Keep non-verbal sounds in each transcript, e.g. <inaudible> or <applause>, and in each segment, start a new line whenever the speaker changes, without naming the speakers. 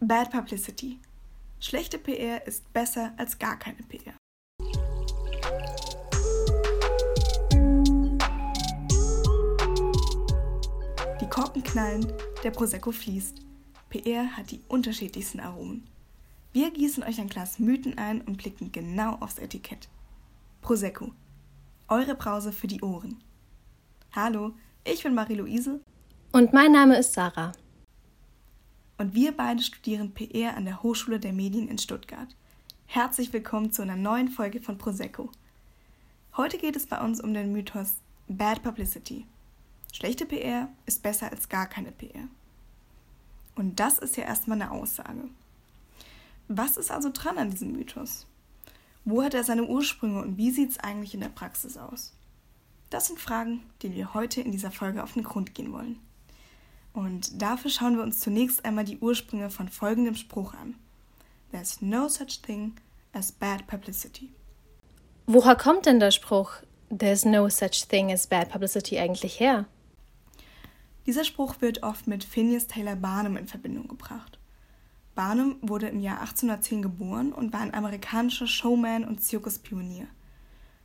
Bad Publicity. Schlechte PR ist besser als gar keine PR. Die Korken knallen, der Prosecco fließt. PR hat die unterschiedlichsten Aromen. Wir gießen euch ein Glas Mythen ein und blicken genau aufs Etikett. Prosecco. Eure Brause für die Ohren. Hallo, ich bin Marie-Louise.
Und mein Name ist Sarah
und wir beide studieren PR an der Hochschule der Medien in Stuttgart. Herzlich willkommen zu einer neuen Folge von Prosecco. Heute geht es bei uns um den Mythos Bad Publicity. Schlechte PR ist besser als gar keine PR. Und das ist ja erstmal eine Aussage. Was ist also dran an diesem Mythos? Wo hat er seine Ursprünge und wie sieht es eigentlich in der Praxis aus? Das sind Fragen, denen wir heute in dieser Folge auf den Grund gehen wollen. Und dafür schauen wir uns zunächst einmal die Ursprünge von folgendem Spruch an. There's no such thing as bad publicity.
Woher kommt denn der Spruch There's no such thing as bad publicity eigentlich her?
Dieser Spruch wird oft mit Phineas Taylor Barnum in Verbindung gebracht. Barnum wurde im Jahr 1810 geboren und war ein amerikanischer Showman und Zirkuspionier.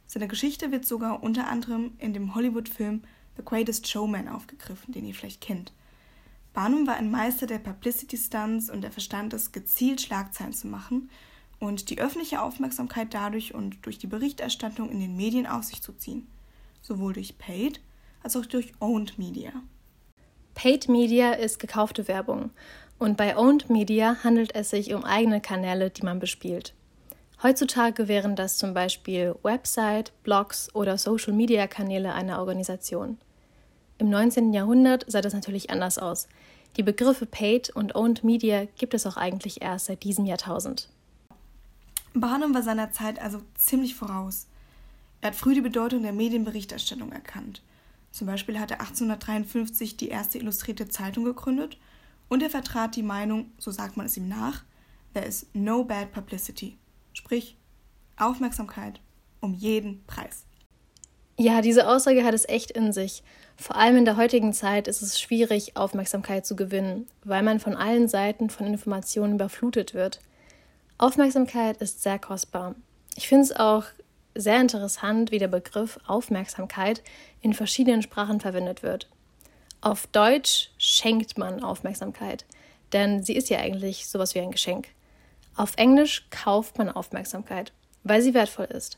Seine Geschichte wird sogar unter anderem in dem Hollywood-Film The Greatest Showman aufgegriffen, den ihr vielleicht kennt. Barnum war ein Meister der Publicity Stunts und er verstand es, gezielt Schlagzeilen zu machen und die öffentliche Aufmerksamkeit dadurch und durch die Berichterstattung in den Medien auf sich zu ziehen, sowohl durch Paid als auch durch Owned Media.
Paid Media ist gekaufte Werbung und bei Owned Media handelt es sich um eigene Kanäle, die man bespielt. Heutzutage wären das zum Beispiel Website, Blogs oder Social Media Kanäle einer Organisation. Im 19. Jahrhundert sah das natürlich anders aus. Die Begriffe Paid und Owned Media gibt es auch eigentlich erst seit diesem Jahrtausend.
Barnum war seiner Zeit also ziemlich voraus. Er hat früh die Bedeutung der Medienberichterstattung erkannt. Zum Beispiel hat er 1853 die erste illustrierte Zeitung gegründet und er vertrat die Meinung, so sagt man es ihm nach, there is no bad publicity. Sprich, Aufmerksamkeit um jeden Preis.
Ja, diese Aussage hat es echt in sich. Vor allem in der heutigen Zeit ist es schwierig, Aufmerksamkeit zu gewinnen, weil man von allen Seiten von Informationen überflutet wird. Aufmerksamkeit ist sehr kostbar. Ich finde es auch sehr interessant, wie der Begriff Aufmerksamkeit in verschiedenen Sprachen verwendet wird. Auf Deutsch schenkt man Aufmerksamkeit, denn sie ist ja eigentlich sowas wie ein Geschenk. Auf Englisch kauft man Aufmerksamkeit, weil sie wertvoll ist.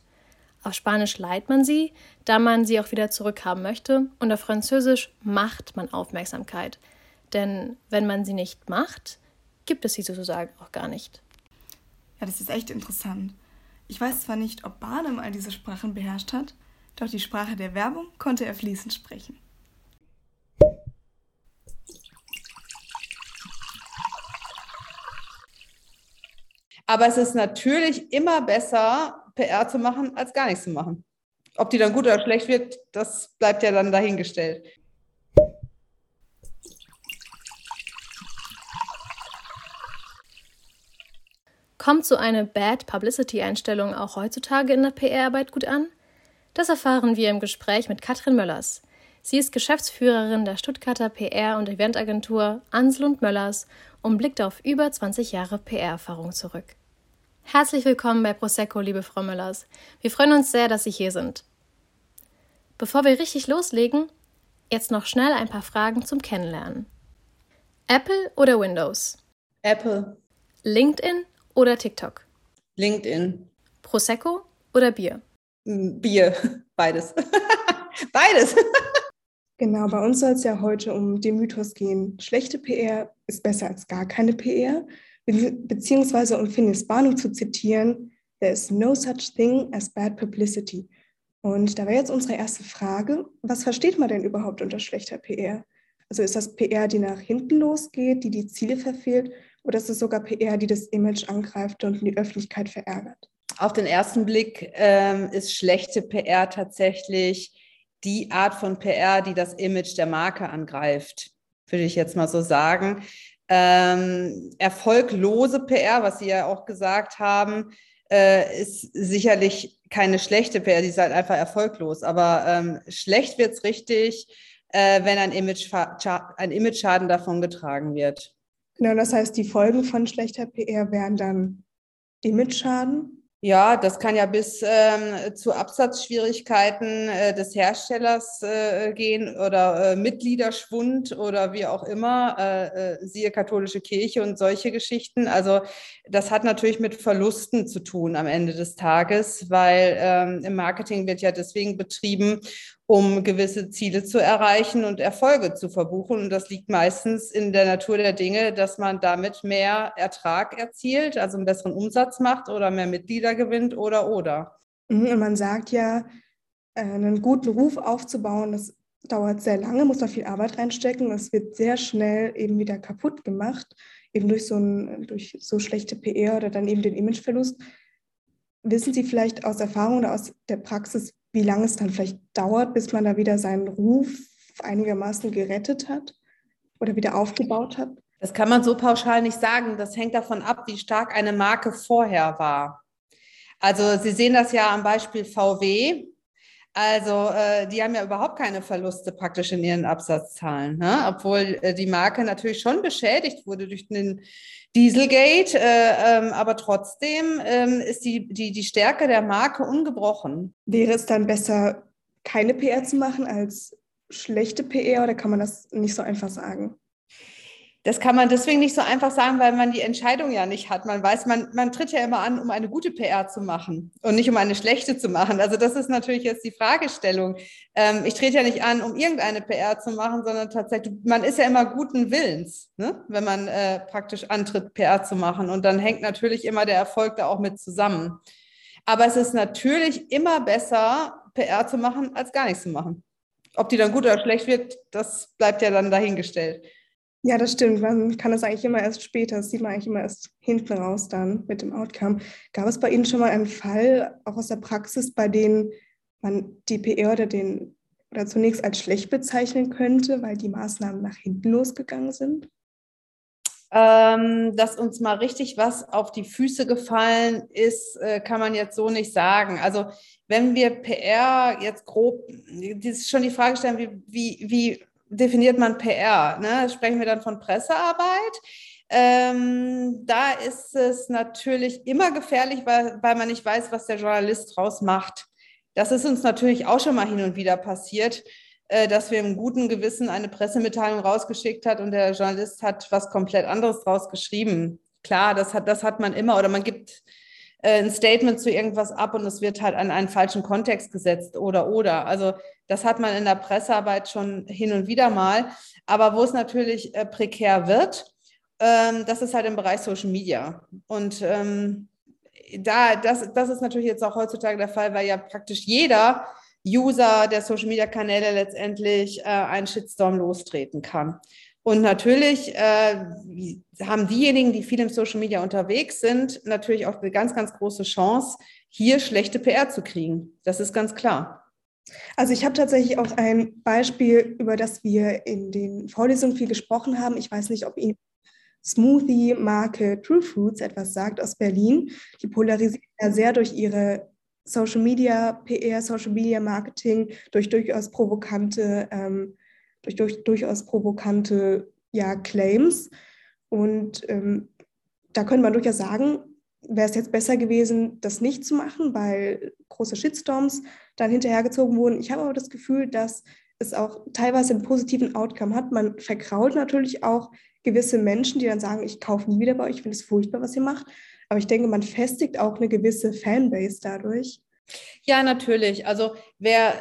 Auf Spanisch leiht man sie, da man sie auch wieder zurückhaben möchte. Und auf Französisch macht man Aufmerksamkeit. Denn wenn man sie nicht macht, gibt es sie sozusagen auch gar nicht.
Ja, das ist echt interessant. Ich weiß zwar nicht, ob Barnum all diese Sprachen beherrscht hat, doch die Sprache der Werbung konnte er fließend sprechen.
Aber es ist natürlich immer besser, PR zu machen, als gar nichts zu machen. Ob die dann gut oder schlecht wird, das bleibt ja dann dahingestellt.
Kommt so eine Bad Publicity-Einstellung auch heutzutage in der PR-Arbeit gut an? Das erfahren wir im Gespräch mit Katrin Möllers. Sie ist Geschäftsführerin der Stuttgarter PR- und Eventagentur Ansel und Möllers und blickt auf über 20 Jahre PR-Erfahrung zurück. Herzlich willkommen bei Prosecco, liebe Frau Müllers. Wir freuen uns sehr, dass Sie hier sind. Bevor wir richtig loslegen, jetzt noch schnell ein paar Fragen zum Kennenlernen. Apple oder Windows?
Apple.
LinkedIn oder TikTok?
LinkedIn.
Prosecco oder Bier?
Bier, <laughs> beides. <laughs> beides. <laughs>
Genau, bei uns soll es ja heute um den Mythos gehen. Schlechte PR ist besser als gar keine PR beziehungsweise um Phineas Barnum zu zitieren, there is no such thing as bad publicity. Und da wäre jetzt unsere erste Frage, was versteht man denn überhaupt unter schlechter PR? Also ist das PR, die nach hinten losgeht, die die Ziele verfehlt, oder ist es sogar PR, die das Image angreift und die Öffentlichkeit verärgert?
Auf den ersten Blick ähm, ist schlechte PR tatsächlich die Art von PR, die das Image der Marke angreift, würde ich jetzt mal so sagen. Ähm, erfolglose PR, was Sie ja auch gesagt haben, äh, ist sicherlich keine schlechte PR, die ist halt einfach erfolglos. Aber ähm, schlecht wird es richtig, äh, wenn ein, Image, ein Image-Schaden davon getragen wird.
Genau, das heißt, die Folgen von schlechter PR wären dann Image-Schaden,
ja, das kann ja bis ähm, zu Absatzschwierigkeiten äh, des Herstellers äh, gehen oder äh, Mitgliederschwund oder wie auch immer, äh, äh, siehe katholische Kirche und solche Geschichten. Also das hat natürlich mit Verlusten zu tun am Ende des Tages, weil ähm, im Marketing wird ja deswegen betrieben, um gewisse Ziele zu erreichen und Erfolge zu verbuchen. Und das liegt meistens in der Natur der Dinge, dass man damit mehr Ertrag erzielt, also einen besseren Umsatz macht oder mehr Mitglieder gewinnt oder oder.
Mhm, und man sagt ja, äh, einen guten Ruf aufzubauen, das dauert sehr lange, muss man viel Arbeit reinstecken. Es wird sehr schnell eben wieder kaputt gemacht, eben durch so, ein, durch so schlechte PR oder dann eben den Imageverlust. Wissen Sie vielleicht aus Erfahrung oder aus der Praxis, wie lange es dann vielleicht dauert, bis man da wieder seinen Ruf einigermaßen gerettet hat oder wieder aufgebaut hat?
Das kann man so pauschal nicht sagen. Das hängt davon ab, wie stark eine Marke vorher war. Also Sie sehen das ja am Beispiel VW. Also äh, die haben ja überhaupt keine Verluste praktisch in ihren Absatzzahlen, ne? obwohl äh, die Marke natürlich schon beschädigt wurde durch den Dieselgate, äh, ähm, aber trotzdem ähm, ist die, die, die Stärke der Marke ungebrochen.
Wäre es dann besser, keine PR zu machen als schlechte PR oder kann man das nicht so einfach sagen?
Das kann man deswegen nicht so einfach sagen, weil man die Entscheidung ja nicht hat. Man weiß, man, man tritt ja immer an, um eine gute PR zu machen und nicht um eine schlechte zu machen. Also das ist natürlich jetzt die Fragestellung. Ähm, ich trete ja nicht an, um irgendeine PR zu machen, sondern tatsächlich, man ist ja immer guten Willens, ne? wenn man äh, praktisch antritt, PR zu machen. Und dann hängt natürlich immer der Erfolg da auch mit zusammen. Aber es ist natürlich immer besser, PR zu machen, als gar nichts zu machen. Ob die dann gut oder schlecht wird, das bleibt ja dann dahingestellt.
Ja, das stimmt. Man kann das eigentlich immer erst später, das sieht man eigentlich immer erst hinten raus dann mit dem Outcome. Gab es bei Ihnen schon mal einen Fall, auch aus der Praxis, bei dem man die PR oder den oder zunächst als schlecht bezeichnen könnte, weil die Maßnahmen nach hinten losgegangen sind?
Ähm, dass uns mal richtig was auf die Füße gefallen ist, äh, kann man jetzt so nicht sagen. Also wenn wir PR jetzt grob, das ist schon die Frage stellen, wie, wie, wie definiert man PR? Ne? Sprechen wir dann von Pressearbeit? Ähm, da ist es natürlich immer gefährlich, weil, weil man nicht weiß, was der Journalist draus macht. Das ist uns natürlich auch schon mal hin und wieder passiert, äh, dass wir im guten Gewissen eine Pressemitteilung rausgeschickt hat und der Journalist hat was komplett anderes draus geschrieben. Klar, das hat, das hat man immer oder man gibt ein Statement zu irgendwas ab und es wird halt an einen falschen Kontext gesetzt oder oder. Also das hat man in der Pressearbeit schon hin und wieder mal. Aber wo es natürlich äh, prekär wird, ähm, das ist halt im Bereich Social Media. Und ähm, da, das, das ist natürlich jetzt auch heutzutage der Fall, weil ja praktisch jeder User der Social Media Kanäle letztendlich äh, einen Shitstorm lostreten kann. Und natürlich äh, haben diejenigen, die viel im Social Media unterwegs sind, natürlich auch eine ganz, ganz große Chance, hier schlechte PR zu kriegen. Das ist ganz klar.
Also ich habe tatsächlich auch ein Beispiel, über das wir in den Vorlesungen viel gesprochen haben. Ich weiß nicht, ob Ihnen Smoothie-Marke True Fruits etwas sagt aus Berlin. Die polarisieren ja sehr durch ihre Social Media PR, Social Media Marketing, durch durchaus provokante ähm, durch, durch durchaus provokante ja, Claims. Und ähm, da könnte man durchaus sagen, wäre es jetzt besser gewesen, das nicht zu machen, weil große Shitstorms dann hinterhergezogen wurden. Ich habe aber das Gefühl, dass es auch teilweise einen positiven Outcome hat. Man verkraut natürlich auch gewisse Menschen, die dann sagen, ich kaufe nie wieder bei euch, ich finde es furchtbar, was ihr macht. Aber ich denke, man festigt auch eine gewisse Fanbase dadurch.
Ja, natürlich. Also wer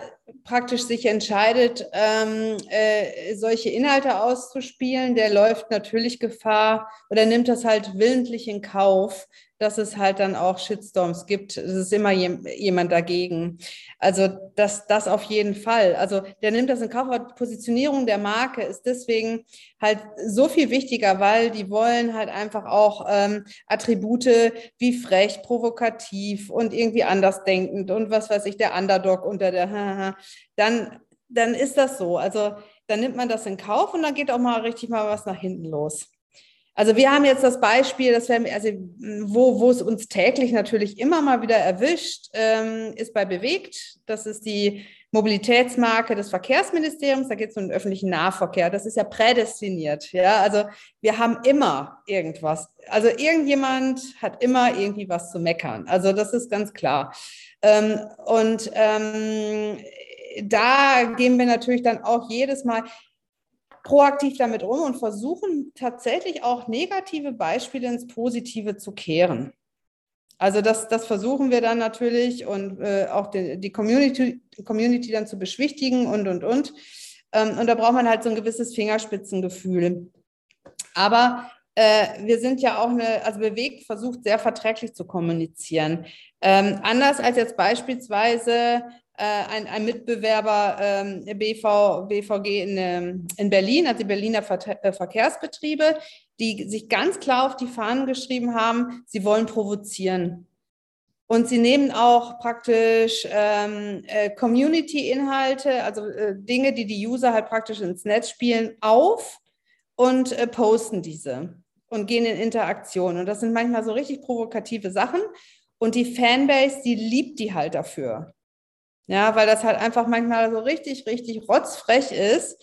praktisch sich entscheidet, ähm, äh, solche Inhalte auszuspielen, der läuft natürlich Gefahr oder nimmt das halt willentlich in Kauf, dass es halt dann auch Shitstorms gibt. Es ist immer jemand dagegen. Also das, das auf jeden Fall. Also der nimmt das in Kauf. Positionierung der Marke ist deswegen halt so viel wichtiger, weil die wollen halt einfach auch ähm, Attribute wie frech, provokativ und irgendwie andersdenkend und was weiß ich, der Underdog unter der, dann, dann ist das so. Also dann nimmt man das in Kauf und dann geht auch mal richtig mal was nach hinten los. Also wir haben jetzt das Beispiel, dass wir, also wo, wo es uns täglich natürlich immer mal wieder erwischt, ähm, ist bei Bewegt. Das ist die Mobilitätsmarke des Verkehrsministeriums, da geht es um den öffentlichen Nahverkehr. Das ist ja prädestiniert. Ja, also wir haben immer irgendwas. Also irgendjemand hat immer irgendwie was zu meckern. Also das ist ganz klar. Ähm, und ähm, da gehen wir natürlich dann auch jedes Mal proaktiv damit um und versuchen tatsächlich auch negative Beispiele ins Positive zu kehren. Also das, das versuchen wir dann natürlich und äh, auch die, die Community, Community dann zu beschwichtigen und, und, und. Ähm, und da braucht man halt so ein gewisses Fingerspitzengefühl. Aber äh, wir sind ja auch eine, also bewegt versucht, sehr verträglich zu kommunizieren. Ähm, anders als jetzt beispielsweise ein, ein, Mitbewerber ähm, BV, BVG in, ähm, in Berlin, also die Berliner äh, Verkehrsbetriebe, die sich ganz klar auf die Fahnen geschrieben haben, sie wollen provozieren. Und sie nehmen auch praktisch ähm, äh, Community-Inhalte, also äh, Dinge, die die User halt praktisch ins Netz spielen, auf und äh, posten diese und gehen in Interaktion. Und das sind manchmal so richtig provokative Sachen. Und die Fanbase, die liebt die halt dafür. Ja, weil das halt einfach manchmal so richtig, richtig rotzfrech ist.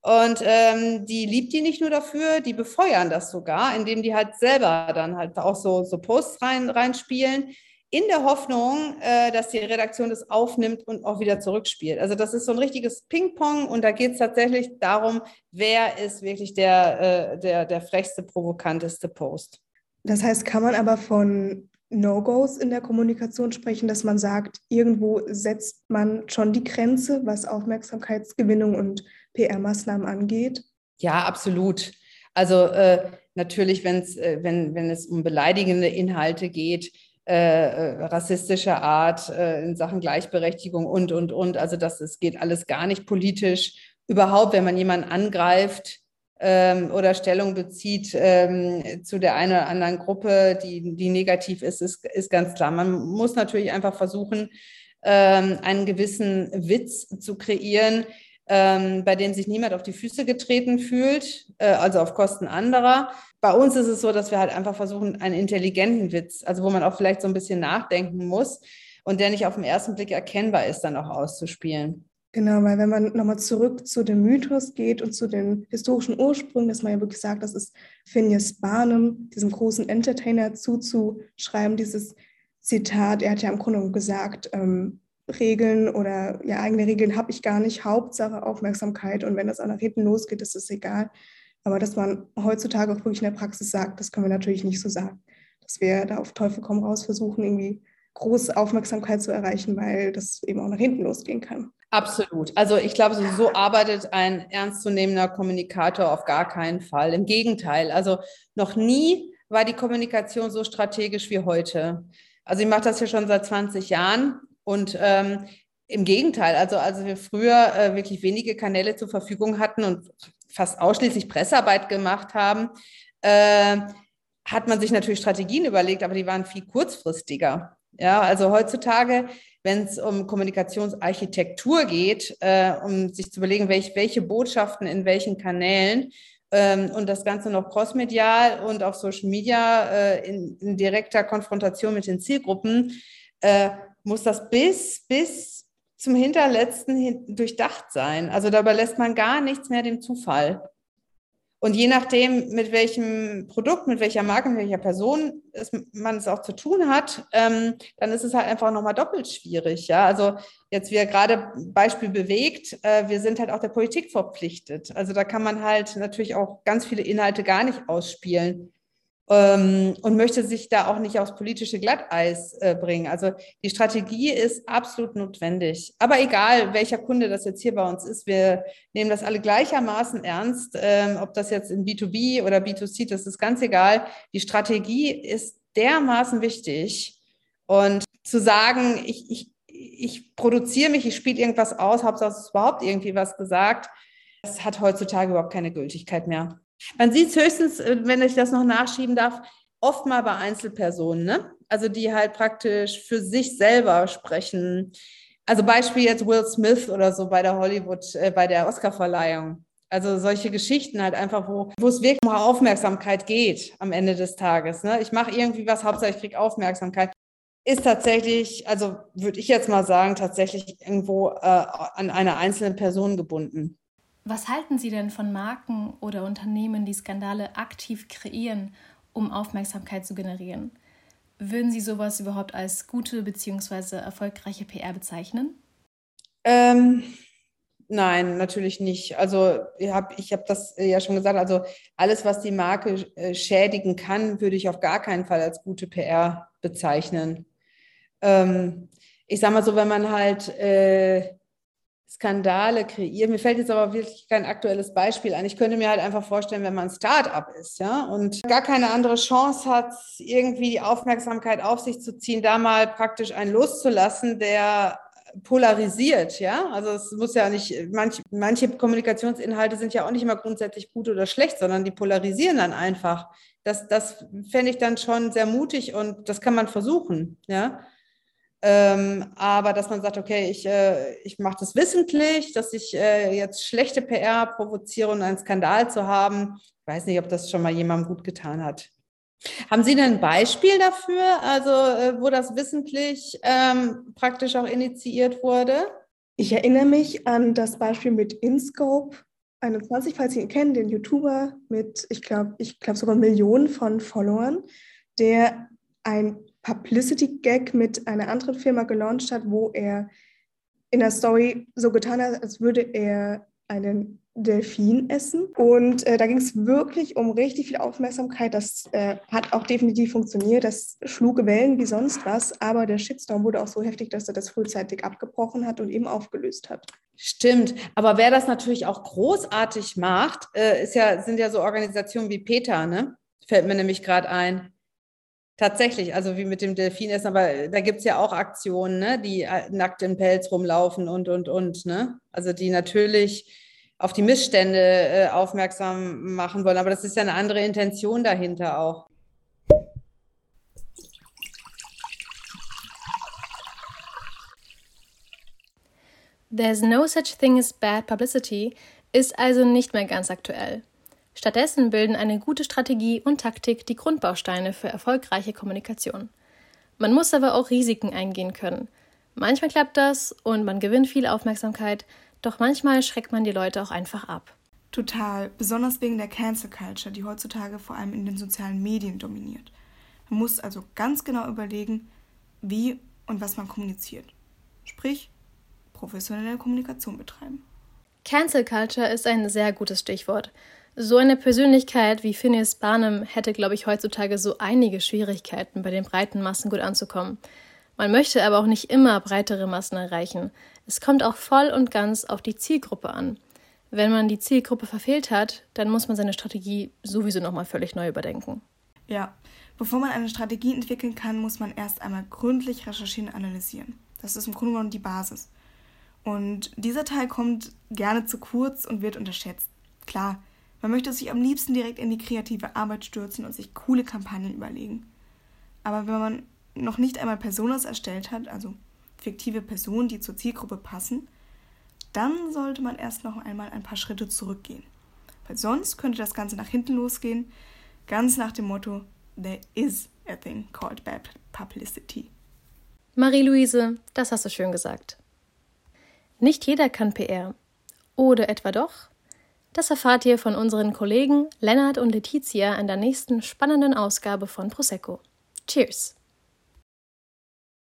Und ähm, die liebt die nicht nur dafür, die befeuern das sogar, indem die halt selber dann halt auch so, so Posts rein, reinspielen, in der Hoffnung, äh, dass die Redaktion das aufnimmt und auch wieder zurückspielt. Also das ist so ein richtiges Ping-Pong und da geht es tatsächlich darum, wer ist wirklich der, äh, der, der frechste, provokanteste Post.
Das heißt, kann man aber von No-Gos in der Kommunikation sprechen, dass man sagt, irgendwo setzt man schon die Grenze, was Aufmerksamkeitsgewinnung und PR-Maßnahmen angeht?
Ja, absolut. Also äh, natürlich, wenn's, äh, wenn, wenn es um beleidigende Inhalte geht, äh, äh, rassistischer Art äh, in Sachen Gleichberechtigung und, und, und. Also das es geht alles gar nicht politisch. Überhaupt, wenn man jemanden angreift, ähm, oder Stellung bezieht ähm, zu der einen oder anderen Gruppe, die, die negativ ist, ist, ist ganz klar. Man muss natürlich einfach versuchen, ähm, einen gewissen Witz zu kreieren, ähm, bei dem sich niemand auf die Füße getreten fühlt, äh, also auf Kosten anderer. Bei uns ist es so, dass wir halt einfach versuchen, einen intelligenten Witz, also wo man auch vielleicht so ein bisschen nachdenken muss und der nicht auf den ersten Blick erkennbar ist, dann auch auszuspielen.
Genau, weil wenn man nochmal zurück zu dem Mythos geht und zu den historischen Ursprüngen, dass man ja wirklich sagt, das ist Phineas Barnum, diesem großen Entertainer zuzuschreiben, dieses Zitat, er hat ja im Grunde gesagt, ähm, Regeln oder ja, eigene Regeln habe ich gar nicht, Hauptsache Aufmerksamkeit und wenn das an der hinten losgeht, ist es egal. Aber dass man heutzutage auch wirklich in der Praxis sagt, das können wir natürlich nicht so sagen. Dass wir da auf Teufel komm raus versuchen, irgendwie große Aufmerksamkeit zu erreichen, weil das eben auch nach hinten losgehen kann.
Absolut. Also ich glaube, so, so arbeitet ein ernstzunehmender Kommunikator auf gar keinen Fall. Im Gegenteil. Also noch nie war die Kommunikation so strategisch wie heute. Also ich mache das ja schon seit 20 Jahren und ähm, im Gegenteil, also als wir früher äh, wirklich wenige Kanäle zur Verfügung hatten und fast ausschließlich Pressearbeit gemacht haben, äh, hat man sich natürlich Strategien überlegt, aber die waren viel kurzfristiger. Ja, also heutzutage, wenn es um Kommunikationsarchitektur geht, äh, um sich zu überlegen, welch, welche Botschaften in welchen Kanälen ähm, und das Ganze noch crossmedial und auf Social Media äh, in, in, direkter Konfrontation mit den Zielgruppen, äh, muss das bis, bis zum Hinterletzten durchdacht sein. Also dabei lässt man gar nichts mehr dem Zufall. Und je nachdem, mit welchem Produkt, mit welcher Marke, mit welcher Person es, man es auch zu tun hat, ähm, dann ist es halt einfach nochmal doppelt schwierig. Ja, also jetzt wir gerade Beispiel bewegt, äh, wir sind halt auch der Politik verpflichtet. Also da kann man halt natürlich auch ganz viele Inhalte gar nicht ausspielen ähm, und möchte sich da auch nicht aufs politische Glatteis äh, bringen. Also die Strategie ist absolut notwendig. Aber egal, welcher Kunde das jetzt hier bei uns ist, wir nehmen das alle gleichermaßen ernst. Ähm, ob das jetzt in B2B oder B2C, das ist ganz egal. Die Strategie ist dermaßen wichtig. Und zu sagen, ich, ich, ich produziere mich, ich spiele irgendwas aus, Hauptsache es ist überhaupt irgendwie was gesagt, das hat heutzutage überhaupt keine Gültigkeit mehr. Man sieht es höchstens, äh, wenn ich das noch nachschieben darf, oft mal bei Einzelpersonen, ne? Also die halt praktisch für sich selber sprechen. Also Beispiel jetzt Will Smith oder so bei der Hollywood, äh, bei der Oscarverleihung. Also solche Geschichten halt einfach, wo, wo es wirklich um Aufmerksamkeit geht am Ende des Tages. Ne? Ich mache irgendwie was, Hauptsache ich kriege Aufmerksamkeit. ist tatsächlich, also würde ich jetzt mal sagen, tatsächlich irgendwo äh, an eine einzelne Person gebunden.
Was halten Sie denn von Marken oder Unternehmen, die Skandale aktiv kreieren, um Aufmerksamkeit zu generieren? Würden Sie sowas überhaupt als gute bzw. erfolgreiche PR bezeichnen?
Ähm, nein, natürlich nicht. Also ich habe ich hab das ja schon gesagt, also alles, was die Marke äh, schädigen kann, würde ich auf gar keinen Fall als gute PR bezeichnen ähm, ich sag mal so, wenn man halt äh, Skandale kreiert, mir fällt jetzt aber wirklich kein aktuelles Beispiel an. Ich könnte mir halt einfach vorstellen, wenn man ein Start-up ist, ja, und gar keine andere Chance hat, irgendwie die Aufmerksamkeit auf sich zu ziehen, da mal praktisch einen loszulassen, der polarisiert, ja. Also es muss ja nicht, manch, manche Kommunikationsinhalte sind ja auch nicht immer grundsätzlich gut oder schlecht, sondern die polarisieren dann einfach. Das, das fände ich dann schon sehr mutig und das kann man versuchen, ja. Ähm, aber dass man sagt, okay, ich, äh, ich mache das wissentlich, dass ich äh, jetzt schlechte PR provoziere und einen Skandal zu haben, ich weiß nicht, ob das schon mal jemandem gut getan hat. Haben Sie denn ein Beispiel dafür, also äh, wo das wissentlich ähm, praktisch auch initiiert wurde?
Ich erinnere mich an das Beispiel mit InScope 21, falls Sie ihn kennen, den YouTuber mit, ich glaube, ich glaube sogar Millionen von Followern, der ein Publicity-Gag mit einer anderen Firma gelauncht hat, wo er in der Story so getan hat, als würde er einen Delfin essen. Und äh, da ging es wirklich um richtig viel Aufmerksamkeit. Das äh, hat auch definitiv funktioniert. Das schlug Wellen wie sonst was. Aber der Shitstorm wurde auch so heftig, dass er das frühzeitig abgebrochen hat und eben aufgelöst hat.
Stimmt. Aber wer das natürlich auch großartig macht, äh, ist ja, sind ja so Organisationen wie PETA, ne? Fällt mir nämlich gerade ein. Tatsächlich, also wie mit dem Delfinessen, aber da gibt es ja auch Aktionen, ne, die äh, nackt im Pelz rumlaufen und, und, und. Ne? Also die natürlich auf die Missstände äh, aufmerksam machen wollen. Aber das ist ja eine andere Intention dahinter auch.
There's no such thing as bad publicity ist also nicht mehr ganz aktuell. Stattdessen bilden eine gute Strategie und Taktik die Grundbausteine für erfolgreiche Kommunikation. Man muss aber auch Risiken eingehen können. Manchmal klappt das und man gewinnt viel Aufmerksamkeit, doch manchmal schreckt man die Leute auch einfach ab.
Total, besonders wegen der Cancel Culture, die heutzutage vor allem in den sozialen Medien dominiert. Man muss also ganz genau überlegen, wie und was man kommuniziert. Sprich, professionelle Kommunikation betreiben.
Cancel Culture ist ein sehr gutes Stichwort. So eine Persönlichkeit wie Phineas Barnum hätte, glaube ich, heutzutage so einige Schwierigkeiten, bei den breiten Massen gut anzukommen. Man möchte aber auch nicht immer breitere Massen erreichen. Es kommt auch voll und ganz auf die Zielgruppe an. Wenn man die Zielgruppe verfehlt hat, dann muss man seine Strategie sowieso nochmal völlig neu überdenken.
Ja, bevor man eine Strategie entwickeln kann, muss man erst einmal gründlich recherchieren und analysieren. Das ist im Grunde genommen die Basis. Und dieser Teil kommt gerne zu kurz und wird unterschätzt. Klar, man möchte sich am liebsten direkt in die kreative Arbeit stürzen und sich coole Kampagnen überlegen. Aber wenn man noch nicht einmal Personas erstellt hat, also fiktive Personen, die zur Zielgruppe passen, dann sollte man erst noch einmal ein paar Schritte zurückgehen. Weil sonst könnte das Ganze nach hinten losgehen, ganz nach dem Motto, there is a thing called bad publicity.
Marie-Louise, das hast du schön gesagt. Nicht jeder kann PR. Oder etwa doch? Das erfahrt ihr von unseren Kollegen Lennart und Letizia in der nächsten spannenden Ausgabe von Prosecco. Cheers!